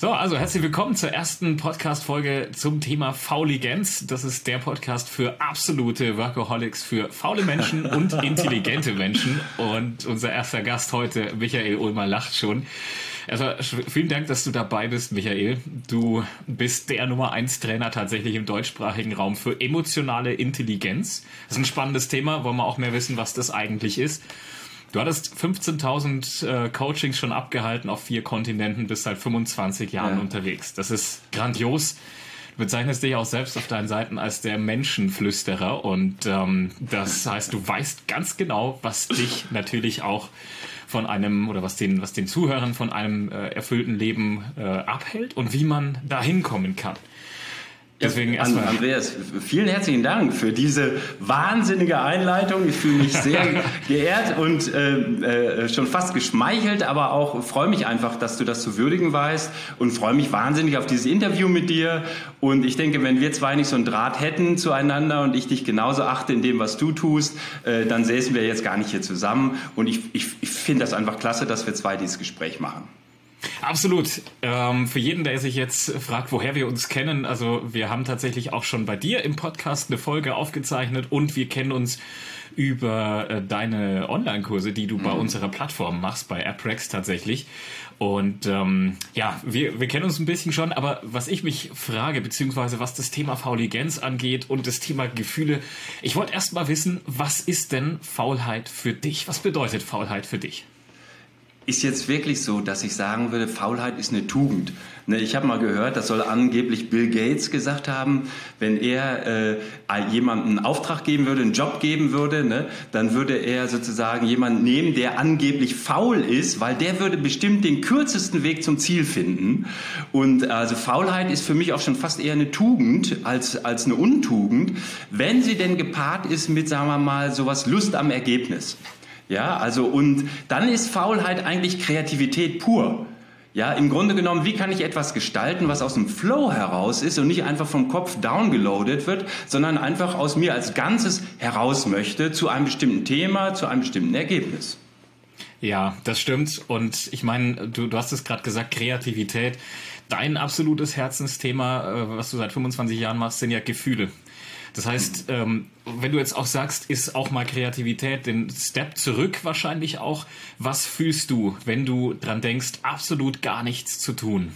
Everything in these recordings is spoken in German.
So, also herzlich willkommen zur ersten Podcast-Folge zum Thema Fauligenz. Das ist der Podcast für absolute Workaholics, für faule Menschen und intelligente Menschen. Und unser erster Gast heute, Michael Ulmer, lacht schon. Also vielen Dank, dass du dabei bist, Michael. Du bist der Nummer 1 Trainer tatsächlich im deutschsprachigen Raum für emotionale Intelligenz. Das ist ein spannendes Thema, wollen wir auch mehr wissen, was das eigentlich ist. Du hattest 15.000 äh, Coachings schon abgehalten auf vier Kontinenten, bist seit 25 Jahren ja. unterwegs. Das ist grandios. Du bezeichnest dich auch selbst auf deinen Seiten als der Menschenflüsterer und ähm, das heißt, du weißt ganz genau, was dich natürlich auch von einem oder was den, was den Zuhörern von einem äh, erfüllten Leben äh, abhält und wie man da hinkommen kann. Deswegen erstmal. Andreas, vielen herzlichen Dank für diese wahnsinnige Einleitung. Ich fühle mich sehr geehrt und äh, äh, schon fast geschmeichelt, aber auch freue mich einfach, dass du das zu würdigen weißt und freue mich wahnsinnig auf dieses Interview mit dir. Und ich denke, wenn wir zwei nicht so einen Draht hätten zueinander und ich dich genauso achte in dem, was du tust, äh, dann säßen wir jetzt gar nicht hier zusammen. Und ich, ich, ich finde das einfach klasse, dass wir zwei dieses Gespräch machen. Absolut. Ähm, für jeden, der sich jetzt fragt, woher wir uns kennen, also wir haben tatsächlich auch schon bei dir im Podcast eine Folge aufgezeichnet und wir kennen uns über äh, deine Online-Kurse, die du mhm. bei unserer Plattform machst, bei AppRex tatsächlich. Und ähm, ja, wir, wir kennen uns ein bisschen schon, aber was ich mich frage, beziehungsweise was das Thema Fauligenz angeht und das Thema Gefühle, ich wollte erst mal wissen, was ist denn Faulheit für dich? Was bedeutet Faulheit für dich? Ist jetzt wirklich so, dass ich sagen würde, Faulheit ist eine Tugend. Ne, ich habe mal gehört, das soll angeblich Bill Gates gesagt haben, wenn er äh, jemandem einen Auftrag geben würde, einen Job geben würde, ne, dann würde er sozusagen jemanden nehmen, der angeblich faul ist, weil der würde bestimmt den kürzesten Weg zum Ziel finden. Und also Faulheit ist für mich auch schon fast eher eine Tugend als, als eine Untugend, wenn sie denn gepaart ist mit, sagen wir mal, sowas Lust am Ergebnis. Ja, also und dann ist Faulheit eigentlich Kreativität pur. Ja, im Grunde genommen, wie kann ich etwas gestalten, was aus dem Flow heraus ist und nicht einfach vom Kopf downgeloadet wird, sondern einfach aus mir als Ganzes heraus möchte zu einem bestimmten Thema, zu einem bestimmten Ergebnis. Ja, das stimmt. Und ich meine, du, du hast es gerade gesagt, Kreativität. Dein absolutes Herzensthema, äh, was du seit 25 Jahren machst, sind ja Gefühle. Das heißt, ähm, wenn du jetzt auch sagst, ist auch mal Kreativität den Step zurück wahrscheinlich auch. Was fühlst du, wenn du dran denkst, absolut gar nichts zu tun?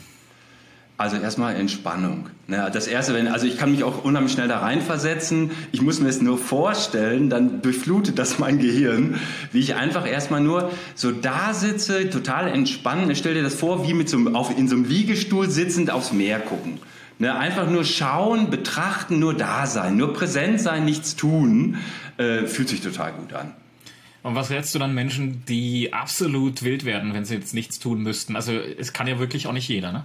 Also erstmal Entspannung. Das erste, wenn, also ich kann mich auch unheimlich schnell da reinversetzen. Ich muss mir es nur vorstellen, dann durchflutet das mein Gehirn, wie ich einfach erstmal nur so da sitze, total entspannt. Stell dir das vor, wie mit so auf, in so einem Liegestuhl sitzend aufs Meer gucken. Ne, einfach nur schauen, betrachten, nur da sein, nur präsent sein, nichts tun, äh, fühlt sich total gut an. Und was rätst du dann Menschen, die absolut wild werden, wenn sie jetzt nichts tun müssten? Also es kann ja wirklich auch nicht jeder, ne?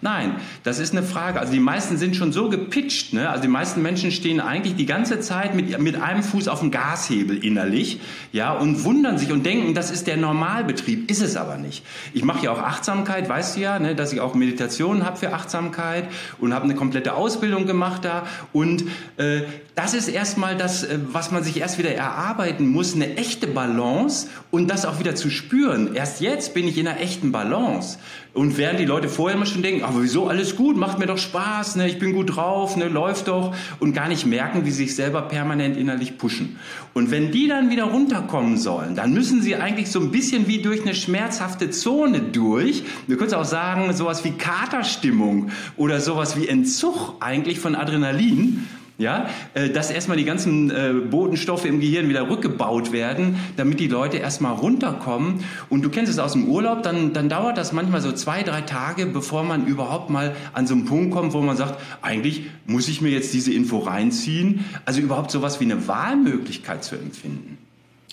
Nein, das ist eine Frage. Also die meisten sind schon so gepitcht. Ne? Also die meisten Menschen stehen eigentlich die ganze Zeit mit, mit einem Fuß auf dem Gashebel innerlich ja, und wundern sich und denken, das ist der Normalbetrieb. Ist es aber nicht. Ich mache ja auch Achtsamkeit, weißt du ja, ne, dass ich auch Meditationen habe für Achtsamkeit und habe eine komplette Ausbildung gemacht da. Und äh, das ist erstmal das, äh, was man sich erst wieder erarbeiten muss, eine echte Balance und das auch wieder zu spüren. Erst jetzt bin ich in einer echten Balance. Und während die Leute vorher immer schon denken, aber wieso? Alles gut, macht mir doch Spaß, ne, ich bin gut drauf, ne, läuft doch. Und gar nicht merken, wie sie sich selber permanent innerlich pushen. Und wenn die dann wieder runterkommen sollen, dann müssen sie eigentlich so ein bisschen wie durch eine schmerzhafte Zone durch. Du könntest auch sagen, sowas wie Katerstimmung oder sowas wie Entzug eigentlich von Adrenalin ja, äh, dass erstmal die ganzen äh, Botenstoffe im Gehirn wieder rückgebaut werden, damit die Leute erstmal runterkommen. Und du kennst es aus dem Urlaub, dann, dann dauert das manchmal so zwei, drei Tage, bevor man überhaupt mal an so einen Punkt kommt, wo man sagt, eigentlich muss ich mir jetzt diese Info reinziehen. Also überhaupt sowas wie eine Wahlmöglichkeit zu empfinden.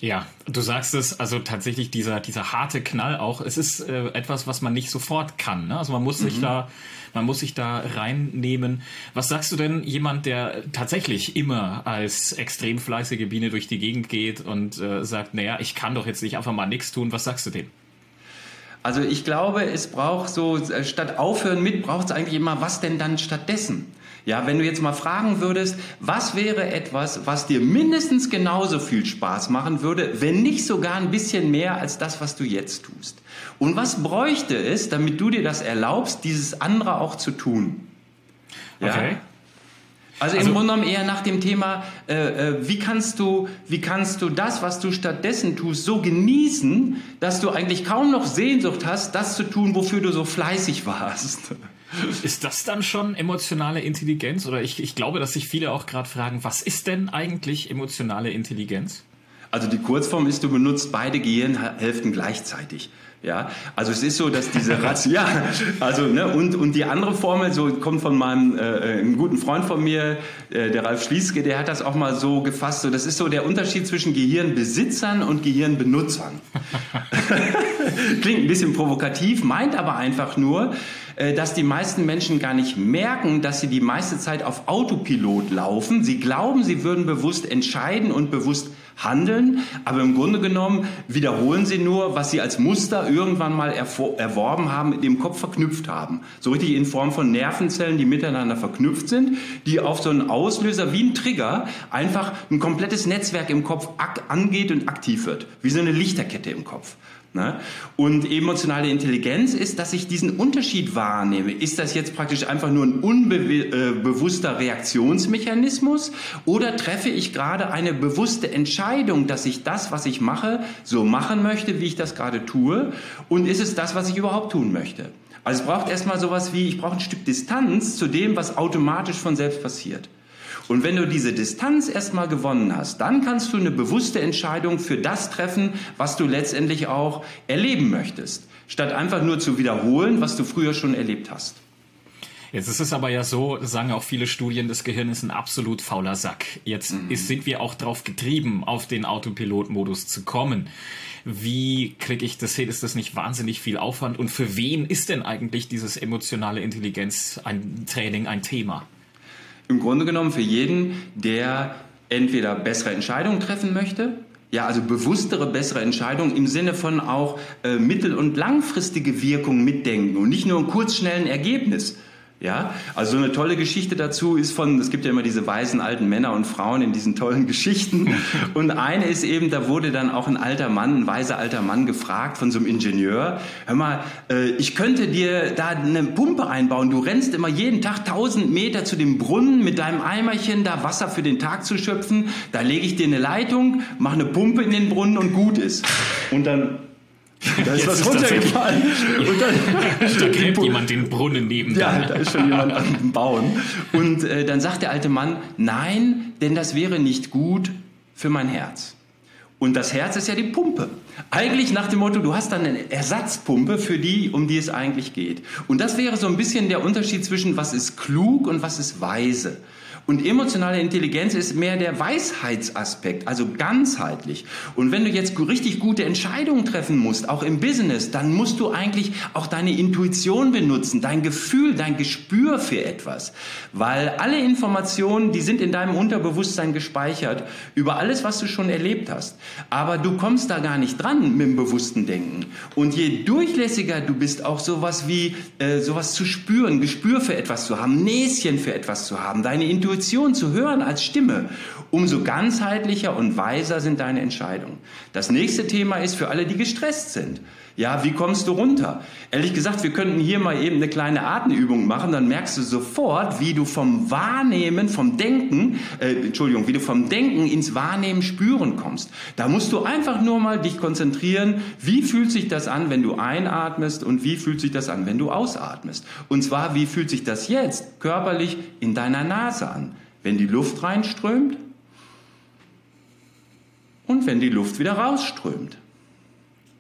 Ja, du sagst es, also tatsächlich dieser, dieser harte Knall auch, es ist äh, etwas, was man nicht sofort kann. Ne? Also man muss mhm. sich da, man muss sich da reinnehmen. Was sagst du denn jemand, der tatsächlich immer als extrem fleißige Biene durch die Gegend geht und äh, sagt, naja, ich kann doch jetzt nicht einfach mal nichts tun, was sagst du dem? Also ich glaube, es braucht so, äh, statt aufhören mit, braucht es eigentlich immer, was denn dann stattdessen? Ja, wenn du jetzt mal fragen würdest, was wäre etwas, was dir mindestens genauso viel Spaß machen würde, wenn nicht sogar ein bisschen mehr als das, was du jetzt tust? Und was bräuchte es, damit du dir das erlaubst, dieses andere auch zu tun? Ja? Okay. Also, also, im Grunde genommen eher nach dem Thema, äh, äh, wie, kannst du, wie kannst du das, was du stattdessen tust, so genießen, dass du eigentlich kaum noch Sehnsucht hast, das zu tun, wofür du so fleißig warst. Ist das dann schon emotionale Intelligenz? Oder ich, ich glaube, dass sich viele auch gerade fragen, was ist denn eigentlich emotionale Intelligenz? Also die Kurzform ist, du benutzt beide Gehirnhälften gleichzeitig. Ja, also es ist so, dass diese Ratio, ja, also ne, und und die andere Formel so kommt von meinem äh, einem guten Freund von mir, äh, der Ralf Schlieske, der hat das auch mal so gefasst. So, das ist so der Unterschied zwischen Gehirnbesitzern und Gehirnbenutzern. Klingt ein bisschen provokativ, meint aber einfach nur, äh, dass die meisten Menschen gar nicht merken, dass sie die meiste Zeit auf Autopilot laufen. Sie glauben, sie würden bewusst entscheiden und bewusst handeln, aber im Grunde genommen wiederholen sie nur, was sie als Muster irgendwann mal erworben haben, mit dem Kopf verknüpft haben. So richtig in Form von Nervenzellen, die miteinander verknüpft sind, die auf so einen Auslöser wie ein Trigger einfach ein komplettes Netzwerk im Kopf angeht und aktiv wird, wie so eine Lichterkette im Kopf. Ne? Und emotionale Intelligenz ist, dass ich diesen Unterschied wahrnehme. Ist das jetzt praktisch einfach nur ein unbewusster Reaktionsmechanismus oder treffe ich gerade eine bewusste Entscheidung, dass ich das, was ich mache, so machen möchte, wie ich das gerade tue? Und ist es das, was ich überhaupt tun möchte? Also es braucht erstmal sowas wie, ich brauche ein Stück Distanz zu dem, was automatisch von selbst passiert. Und wenn du diese Distanz erstmal gewonnen hast, dann kannst du eine bewusste Entscheidung für das treffen, was du letztendlich auch erleben möchtest, statt einfach nur zu wiederholen, was du früher schon erlebt hast. Jetzt ist es aber ja so, sagen auch viele Studien, das Gehirn ist ein absolut fauler Sack. Jetzt mhm. ist, sind wir auch darauf getrieben, auf den Autopilot-Modus zu kommen. Wie kriege ich das hin? Ist das nicht wahnsinnig viel Aufwand? Und für wen ist denn eigentlich dieses emotionale Intelligenz ein Training ein Thema? Im Grunde genommen für jeden, der entweder bessere Entscheidungen treffen möchte, ja, also bewusstere, bessere Entscheidungen im Sinne von auch äh, mittel- und langfristige Wirkung mitdenken und nicht nur ein kurzschnellen Ergebnis. Ja, also so eine tolle Geschichte dazu ist von, es gibt ja immer diese weisen alten Männer und Frauen in diesen tollen Geschichten. Und eine ist eben, da wurde dann auch ein alter Mann, ein weiser alter Mann gefragt von so einem Ingenieur, hör mal, äh, ich könnte dir da eine Pumpe einbauen. Du rennst immer jeden Tag 1000 Meter zu dem Brunnen mit deinem Eimerchen, da Wasser für den Tag zu schöpfen. Da lege ich dir eine Leitung, mache eine Pumpe in den Brunnen und gut ist. Und dann da ist Jetzt was runtergefallen. Und dann da gräbt jemand den Brunnen neben Ja, da ist schon jemand am Bauen. Und äh, dann sagt der alte Mann, nein, denn das wäre nicht gut für mein Herz. Und das Herz ist ja die Pumpe. Eigentlich nach dem Motto, du hast dann eine Ersatzpumpe für die, um die es eigentlich geht. Und das wäre so ein bisschen der Unterschied zwischen was ist klug und was ist weise. Und emotionale Intelligenz ist mehr der Weisheitsaspekt, also ganzheitlich. Und wenn du jetzt richtig gute Entscheidungen treffen musst, auch im Business, dann musst du eigentlich auch deine Intuition benutzen, dein Gefühl, dein Gespür für etwas. Weil alle Informationen, die sind in deinem Unterbewusstsein gespeichert über alles, was du schon erlebt hast. Aber du kommst da gar nicht dran mit dem bewussten Denken. Und je durchlässiger du bist, auch sowas wie äh, sowas zu spüren, Gespür für etwas zu haben, Näschen für etwas zu haben, deine Intuition Intuition zu hören als Stimme, umso ganzheitlicher und weiser sind deine Entscheidungen. Das nächste Thema ist für alle, die gestresst sind. Ja, wie kommst du runter? Ehrlich gesagt, wir könnten hier mal eben eine kleine Atemübung machen, dann merkst du sofort, wie du vom Wahrnehmen, vom Denken, äh, Entschuldigung, wie du vom Denken ins Wahrnehmen, Spüren kommst. Da musst du einfach nur mal dich konzentrieren, wie fühlt sich das an, wenn du einatmest und wie fühlt sich das an, wenn du ausatmest. Und zwar, wie fühlt sich das jetzt körperlich in deiner Nase an, wenn die Luft reinströmt und wenn die Luft wieder rausströmt.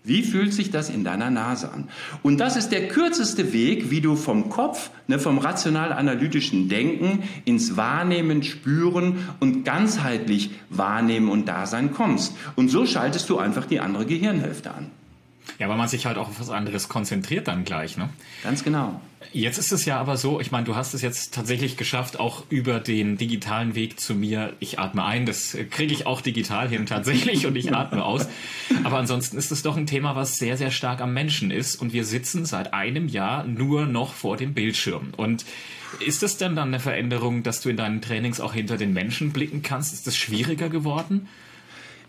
Wie fühlt sich das in deiner Nase an? Und das ist der kürzeste Weg, wie du vom Kopf, ne, vom rational-analytischen Denken ins Wahrnehmen, Spüren und ganzheitlich Wahrnehmen und Dasein kommst. Und so schaltest du einfach die andere Gehirnhälfte an. Ja, weil man sich halt auch auf was anderes konzentriert dann gleich, ne? Ganz genau. Jetzt ist es ja aber so, ich meine, du hast es jetzt tatsächlich geschafft, auch über den digitalen Weg zu mir. Ich atme ein, das kriege ich auch digital hin tatsächlich und ich atme aus. Aber ansonsten ist es doch ein Thema, was sehr, sehr stark am Menschen ist und wir sitzen seit einem Jahr nur noch vor dem Bildschirm. Und ist es denn dann eine Veränderung, dass du in deinen Trainings auch hinter den Menschen blicken kannst? Ist das schwieriger geworden?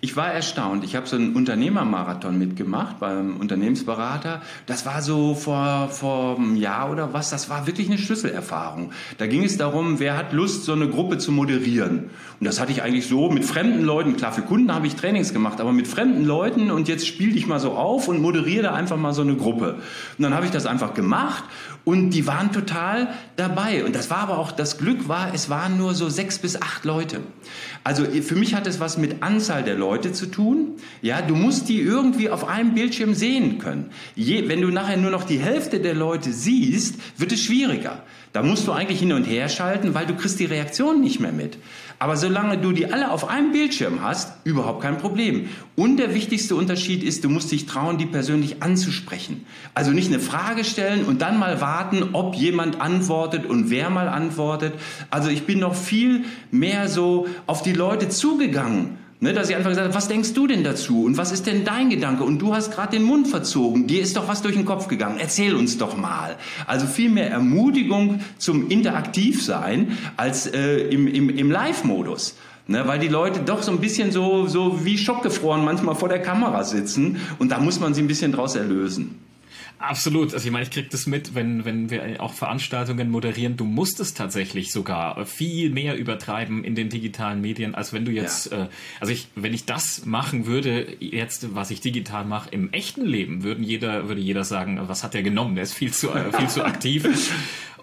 Ich war erstaunt. Ich habe so einen Unternehmermarathon mitgemacht beim Unternehmensberater. Das war so vor, vor einem Jahr oder was. Das war wirklich eine Schlüsselerfahrung. Da ging es darum, wer hat Lust, so eine Gruppe zu moderieren. Und das hatte ich eigentlich so mit fremden Leuten. Klar, für Kunden habe ich Trainings gemacht, aber mit fremden Leuten. Und jetzt spiele ich mal so auf und moderiere da einfach mal so eine Gruppe. Und dann habe ich das einfach gemacht und die waren total dabei. Und das war aber auch, das Glück war, es waren nur so sechs bis acht Leute. Also für mich hat es was mit Anzahl der Leute zu tun. Ja, du musst die irgendwie auf einem Bildschirm sehen können. Je, wenn du nachher nur noch die Hälfte der Leute siehst, wird es schwieriger. Da musst du eigentlich hin und her schalten, weil du kriegst die Reaktion nicht mehr mit. Aber solange du die alle auf einem Bildschirm hast, überhaupt kein Problem. Und der wichtigste Unterschied ist, du musst dich trauen, die persönlich anzusprechen. Also nicht eine Frage stellen und dann mal warten, ob jemand antwortet und wer mal antwortet. Also ich bin noch viel mehr so auf die Leute zugegangen Ne, dass ich einfach gesagt habe, was denkst du denn dazu und was ist denn dein Gedanke? Und du hast gerade den Mund verzogen, dir ist doch was durch den Kopf gegangen, erzähl uns doch mal. Also viel mehr Ermutigung zum Interaktivsein als äh, im, im, im Live-Modus. Ne, weil die Leute doch so ein bisschen so, so wie schockgefroren manchmal vor der Kamera sitzen und da muss man sie ein bisschen draus erlösen. Absolut. Also ich meine, ich krieg das mit, wenn, wenn wir auch Veranstaltungen moderieren. Du musst es tatsächlich sogar viel mehr übertreiben in den digitalen Medien, als wenn du jetzt, ja. äh, also ich, wenn ich das machen würde, jetzt, was ich digital mache, im echten Leben, würden jeder, würde jeder sagen, was hat der genommen? Der ist viel zu, äh, viel zu aktiv.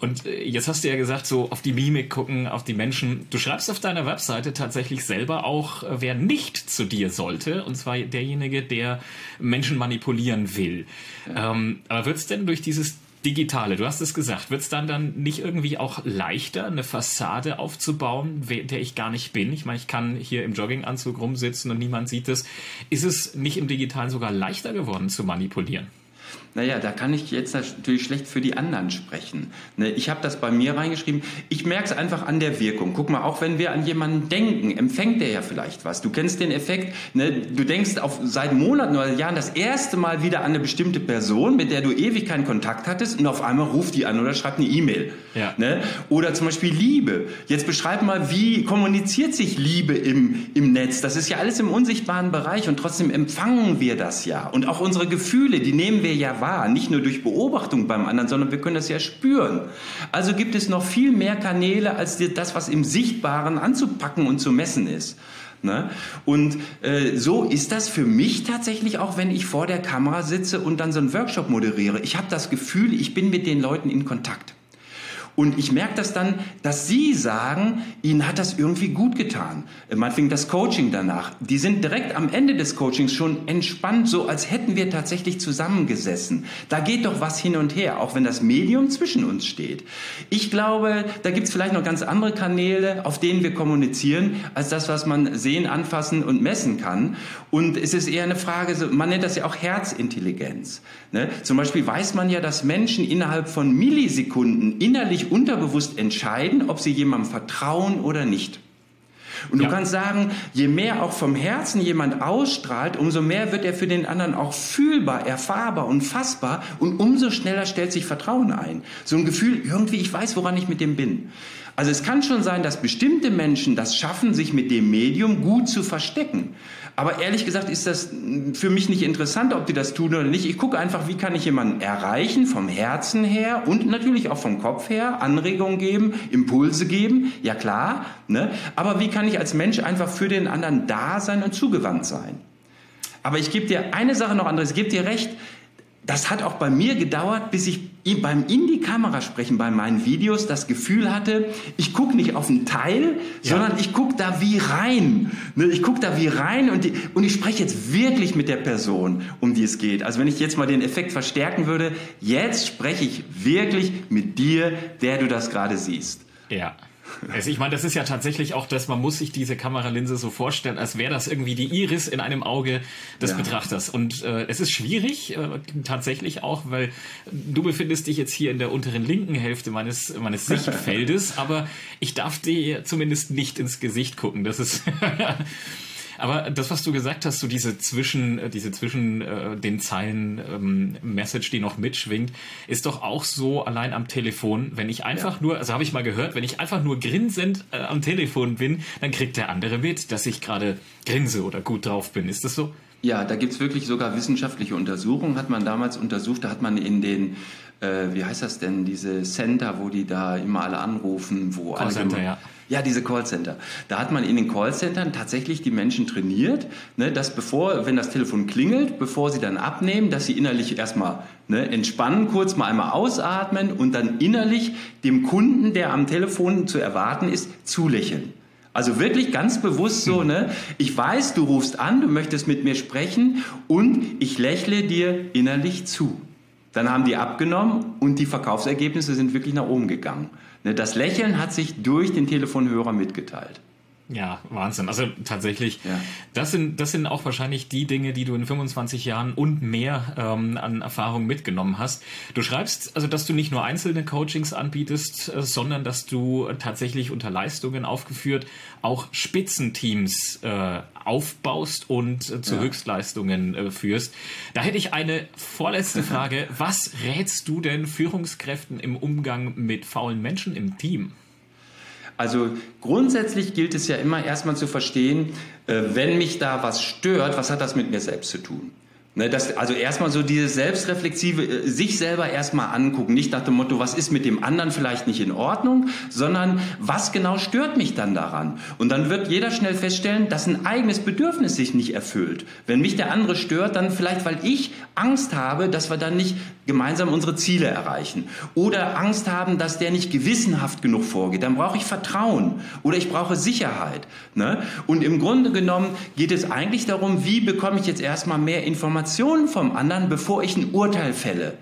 Und äh, jetzt hast du ja gesagt, so auf die Mimik gucken, auf die Menschen. Du schreibst auf deiner Webseite tatsächlich selber auch, äh, wer nicht zu dir sollte, und zwar derjenige, der Menschen manipulieren will. Ja. Ähm, aber wird es denn durch dieses Digitale, du hast es gesagt, wird es dann dann nicht irgendwie auch leichter, eine Fassade aufzubauen, der ich gar nicht bin? Ich meine, ich kann hier im Jogginganzug rumsitzen und niemand sieht es. Ist es nicht im Digitalen sogar leichter geworden zu manipulieren? Naja, da kann ich jetzt natürlich schlecht für die anderen sprechen. Ne, ich habe das bei mir reingeschrieben. Ich merke es einfach an der Wirkung. Guck mal, auch wenn wir an jemanden denken, empfängt der ja vielleicht was. Du kennst den Effekt, ne? du denkst auf, seit Monaten oder Jahren das erste Mal wieder an eine bestimmte Person, mit der du ewig keinen Kontakt hattest und auf einmal ruft die an oder schreibt eine E-Mail. Ja. Ne? Oder zum Beispiel Liebe. Jetzt beschreib mal, wie kommuniziert sich Liebe im, im Netz? Das ist ja alles im unsichtbaren Bereich und trotzdem empfangen wir das ja. Und auch unsere Gefühle, die nehmen wir ja wahr, nicht nur durch Beobachtung beim anderen, sondern wir können das ja spüren. Also gibt es noch viel mehr Kanäle als das, was im Sichtbaren anzupacken und zu messen ist. Ne? Und äh, so ist das für mich tatsächlich auch, wenn ich vor der Kamera sitze und dann so einen Workshop moderiere. Ich habe das Gefühl, ich bin mit den Leuten in Kontakt. Und ich merke das dann, dass Sie sagen, Ihnen hat das irgendwie gut getan. Meinetwegen das Coaching danach. Die sind direkt am Ende des Coachings schon entspannt, so als hätten wir tatsächlich zusammengesessen. Da geht doch was hin und her, auch wenn das Medium zwischen uns steht. Ich glaube, da gibt es vielleicht noch ganz andere Kanäle, auf denen wir kommunizieren, als das, was man sehen, anfassen und messen kann. Und es ist eher eine Frage, man nennt das ja auch Herzintelligenz. Ne? Zum Beispiel weiß man ja, dass Menschen innerhalb von Millisekunden innerlich sich unterbewusst entscheiden, ob sie jemandem vertrauen oder nicht. Und du ja. kannst sagen, je mehr auch vom Herzen jemand ausstrahlt, umso mehr wird er für den anderen auch fühlbar, erfahrbar und fassbar und umso schneller stellt sich Vertrauen ein. So ein Gefühl, irgendwie, ich weiß, woran ich mit dem bin. Also es kann schon sein, dass bestimmte Menschen das schaffen, sich mit dem Medium gut zu verstecken. Aber ehrlich gesagt ist das für mich nicht interessant, ob die das tun oder nicht. Ich gucke einfach, wie kann ich jemanden erreichen, vom Herzen her und natürlich auch vom Kopf her, Anregungen geben, Impulse geben, ja klar. Ne? Aber wie kann ich als Mensch einfach für den anderen da sein und zugewandt sein? Aber ich gebe dir eine Sache noch, anderes, ich gebe dir recht, das hat auch bei mir gedauert, bis ich beim in die Kamera sprechen bei meinen Videos das Gefühl hatte, ich gucke nicht auf ein Teil, ja. sondern ich gucke da wie rein. Ne, ich gucke da wie rein und, die, und ich spreche jetzt wirklich mit der Person, um die es geht. Also wenn ich jetzt mal den Effekt verstärken würde, jetzt spreche ich wirklich mit dir, der du das gerade siehst. Ja. Also ich meine, das ist ja tatsächlich auch das, man muss sich diese Kameralinse so vorstellen, als wäre das irgendwie die Iris in einem Auge des ja. Betrachters. Und äh, es ist schwierig, äh, tatsächlich auch, weil du befindest dich jetzt hier in der unteren linken Hälfte meines, meines Sichtfeldes, aber ich darf dir zumindest nicht ins Gesicht gucken. Das ist Aber das, was du gesagt hast, so diese zwischen, äh, diese zwischen äh, den Zeilen ähm, Message, die noch mitschwingt, ist doch auch so allein am Telefon. Wenn ich einfach ja. nur, also habe ich mal gehört, wenn ich einfach nur grinsend äh, am Telefon bin, dann kriegt der andere mit, dass ich gerade grinse oder gut drauf bin. Ist das so? Ja, da gibt's wirklich sogar wissenschaftliche Untersuchungen, hat man damals untersucht, da hat man in den äh, wie heißt das denn, diese Center, wo die da immer alle anrufen, wo Call Center, ja. Ja, diese Callcenter. Da hat man in den Callcentern tatsächlich die Menschen trainiert, ne, dass bevor, wenn das Telefon klingelt, bevor sie dann abnehmen, dass sie innerlich erstmal ne, entspannen, kurz mal einmal ausatmen und dann innerlich dem Kunden, der am Telefon zu erwarten ist, zulächeln. Also wirklich ganz bewusst so, ne? Ich weiß, du rufst an, du möchtest mit mir sprechen und ich lächle dir innerlich zu. Dann haben die abgenommen und die Verkaufsergebnisse sind wirklich nach oben gegangen. Ne, das Lächeln hat sich durch den Telefonhörer mitgeteilt. Ja, Wahnsinn. Also tatsächlich, ja. das sind das sind auch wahrscheinlich die Dinge, die du in 25 Jahren und mehr ähm, an Erfahrung mitgenommen hast. Du schreibst also, dass du nicht nur einzelne Coachings anbietest, äh, sondern dass du tatsächlich unter Leistungen aufgeführt auch Spitzenteams äh, aufbaust und äh, zu ja. Höchstleistungen äh, führst. Da hätte ich eine vorletzte Frage. Was rätst du denn Führungskräften im Umgang mit faulen Menschen im Team? Also grundsätzlich gilt es ja immer erstmal zu verstehen, äh, wenn mich da was stört, was hat das mit mir selbst zu tun? Ne, das, also erstmal so dieses selbstreflexive, äh, sich selber erstmal angucken, nicht nach dem Motto, was ist mit dem anderen vielleicht nicht in Ordnung, sondern was genau stört mich dann daran? Und dann wird jeder schnell feststellen, dass ein eigenes Bedürfnis sich nicht erfüllt. Wenn mich der andere stört, dann vielleicht, weil ich Angst habe, dass wir dann nicht gemeinsam unsere Ziele erreichen. Oder Angst haben, dass der nicht gewissenhaft genug vorgeht. Dann brauche ich Vertrauen oder ich brauche Sicherheit. Ne? Und im Grunde genommen geht es eigentlich darum, wie bekomme ich jetzt erstmal mehr Informationen vom anderen, bevor ich ein Urteil fälle.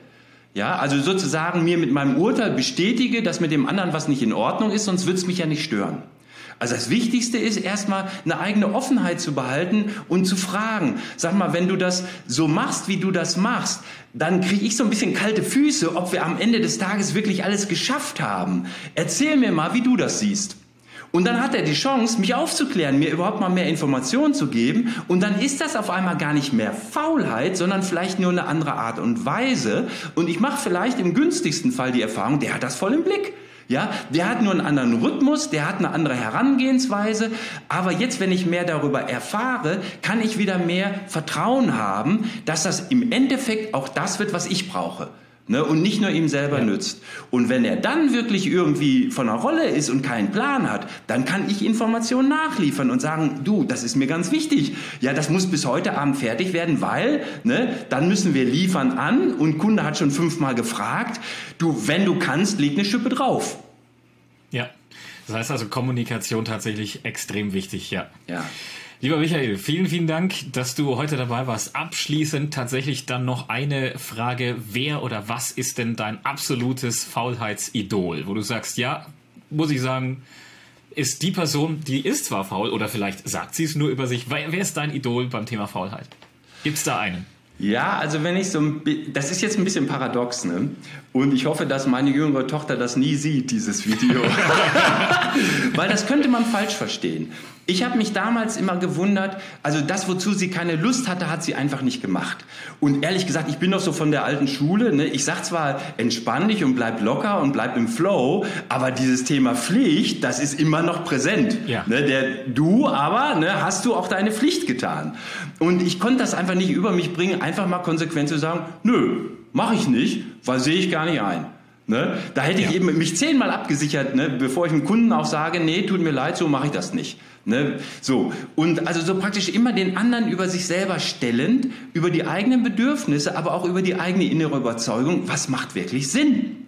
Ja, also sozusagen mir mit meinem Urteil bestätige, dass mit dem anderen was nicht in Ordnung ist, sonst wird es mich ja nicht stören. Also das Wichtigste ist erstmal eine eigene Offenheit zu behalten und zu fragen. Sag mal, wenn du das so machst, wie du das machst, dann kriege ich so ein bisschen kalte Füße, ob wir am Ende des Tages wirklich alles geschafft haben. Erzähl mir mal, wie du das siehst. Und dann hat er die Chance, mich aufzuklären, mir überhaupt mal mehr Informationen zu geben. Und dann ist das auf einmal gar nicht mehr Faulheit, sondern vielleicht nur eine andere Art und Weise. Und ich mache vielleicht im günstigsten Fall die Erfahrung, der hat das voll im Blick. Ja, der hat nur einen anderen Rhythmus, der hat eine andere Herangehensweise. Aber jetzt, wenn ich mehr darüber erfahre, kann ich wieder mehr Vertrauen haben, dass das im Endeffekt auch das wird, was ich brauche. Ne, und nicht nur ihm selber ja. nützt. Und wenn er dann wirklich irgendwie von der Rolle ist und keinen Plan hat, dann kann ich Informationen nachliefern und sagen, du, das ist mir ganz wichtig. Ja, das muss bis heute Abend fertig werden, weil, ne, dann müssen wir liefern an und Kunde hat schon fünfmal gefragt, du, wenn du kannst, leg eine Schippe drauf. Ja. Das heißt also Kommunikation tatsächlich extrem wichtig, ja. Ja. Lieber Michael, vielen, vielen Dank, dass du heute dabei warst. Abschließend tatsächlich dann noch eine Frage. Wer oder was ist denn dein absolutes Faulheitsidol? Wo du sagst, ja, muss ich sagen, ist die Person, die ist zwar faul oder vielleicht sagt sie es nur über sich. Wer ist dein Idol beim Thema Faulheit? Gibt es da einen? Ja, also wenn ich so ein das ist jetzt ein bisschen paradox, ne? Und ich hoffe, dass meine jüngere Tochter das nie sieht, dieses Video. Weil das könnte man falsch verstehen. Ich habe mich damals immer gewundert, also das, wozu sie keine Lust hatte, hat sie einfach nicht gemacht. Und ehrlich gesagt, ich bin doch so von der alten Schule. Ne? Ich sag zwar, entspann dich und bleib locker und bleib im Flow, aber dieses Thema Pflicht, das ist immer noch präsent. Ja. Ne? Der, du aber ne, hast du auch deine Pflicht getan. Und ich konnte das einfach nicht über mich bringen, einfach mal konsequent zu sagen, nö, mache ich nicht, weil sehe ich gar nicht ein. Ne? Da hätte ich ja. eben mich zehnmal abgesichert, ne? bevor ich dem Kunden auch sage, nee, tut mir leid, so mache ich das nicht. Ne? So. Und also so praktisch immer den anderen über sich selber stellend, über die eigenen Bedürfnisse, aber auch über die eigene innere Überzeugung, was macht wirklich Sinn?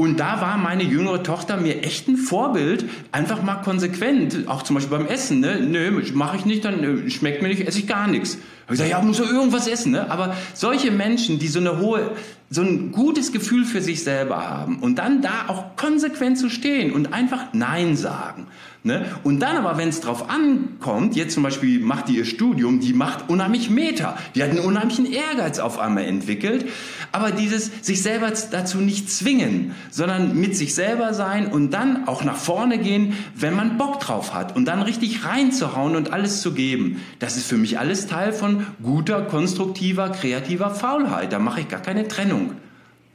Und da war meine jüngere Tochter mir echt ein Vorbild, einfach mal konsequent, auch zum Beispiel beim Essen, ne? Nö, mache ich nicht, dann schmeckt mir nicht, esse ich gar nichts. ich gesagt, ja, muss doch irgendwas essen. Ne? Aber solche Menschen, die so eine hohe, so ein gutes Gefühl für sich selber haben und dann da auch konsequent zu stehen und einfach Nein sagen. Ne? Und dann aber, wenn es drauf ankommt, jetzt zum Beispiel macht die ihr Studium, die macht unheimlich Meter. Die hat einen unheimlichen Ehrgeiz auf einmal entwickelt. Aber dieses sich selber dazu nicht zwingen, sondern mit sich selber sein und dann auch nach vorne gehen, wenn man Bock drauf hat und dann richtig reinzuhauen und alles zu geben. Das ist für mich alles Teil von guter, konstruktiver, kreativer Faulheit. Da mache ich gar keine Trennung.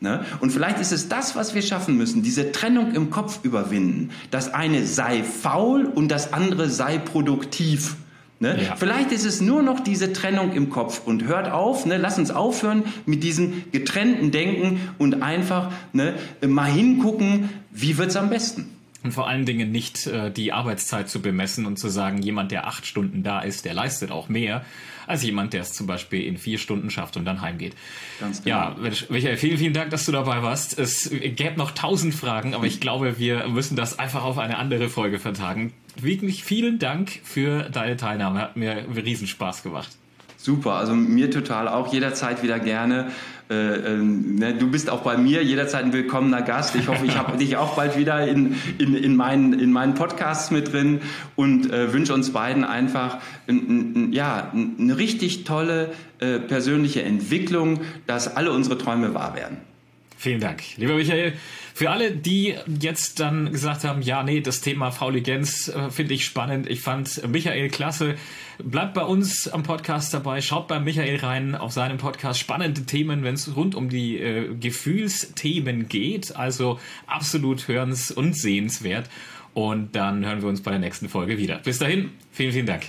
Ne? Und vielleicht ist es das, was wir schaffen müssen, diese Trennung im Kopf überwinden. Das eine sei faul und das andere sei produktiv. Ne? Ja. Vielleicht ist es nur noch diese Trennung im Kopf und hört auf, ne? lass uns aufhören mit diesem getrennten Denken und einfach ne, mal hingucken, wie wird es am besten. Und vor allen Dingen nicht äh, die Arbeitszeit zu bemessen und zu sagen, jemand, der acht Stunden da ist, der leistet auch mehr, als jemand, der es zum Beispiel in vier Stunden schafft und dann heimgeht. Ganz genau. Ja, Michael, vielen, vielen Dank, dass du dabei warst. Es gäbe noch tausend Fragen, aber ich glaube, wir müssen das einfach auf eine andere Folge vertagen. Wirklich vielen Dank für deine Teilnahme. Hat mir Riesenspaß gemacht. Super, also mir total auch jederzeit wieder gerne. Äh, äh, ne, du bist auch bei mir jederzeit ein willkommener Gast. Ich hoffe, ich habe dich auch bald wieder in, in, in, meinen, in meinen Podcasts mit drin und äh, wünsche uns beiden einfach n, n, ja, eine richtig tolle äh, persönliche Entwicklung, dass alle unsere Träume wahr werden. Vielen Dank. Lieber Michael, für alle, die jetzt dann gesagt haben, ja, nee, das Thema Fauligenz äh, finde ich spannend. Ich fand Michael klasse. Bleibt bei uns am Podcast dabei. Schaut bei Michael rein auf seinem Podcast. Spannende Themen, wenn es rund um die äh, Gefühlsthemen geht. Also absolut hörens- und sehenswert. Und dann hören wir uns bei der nächsten Folge wieder. Bis dahin, vielen, vielen Dank.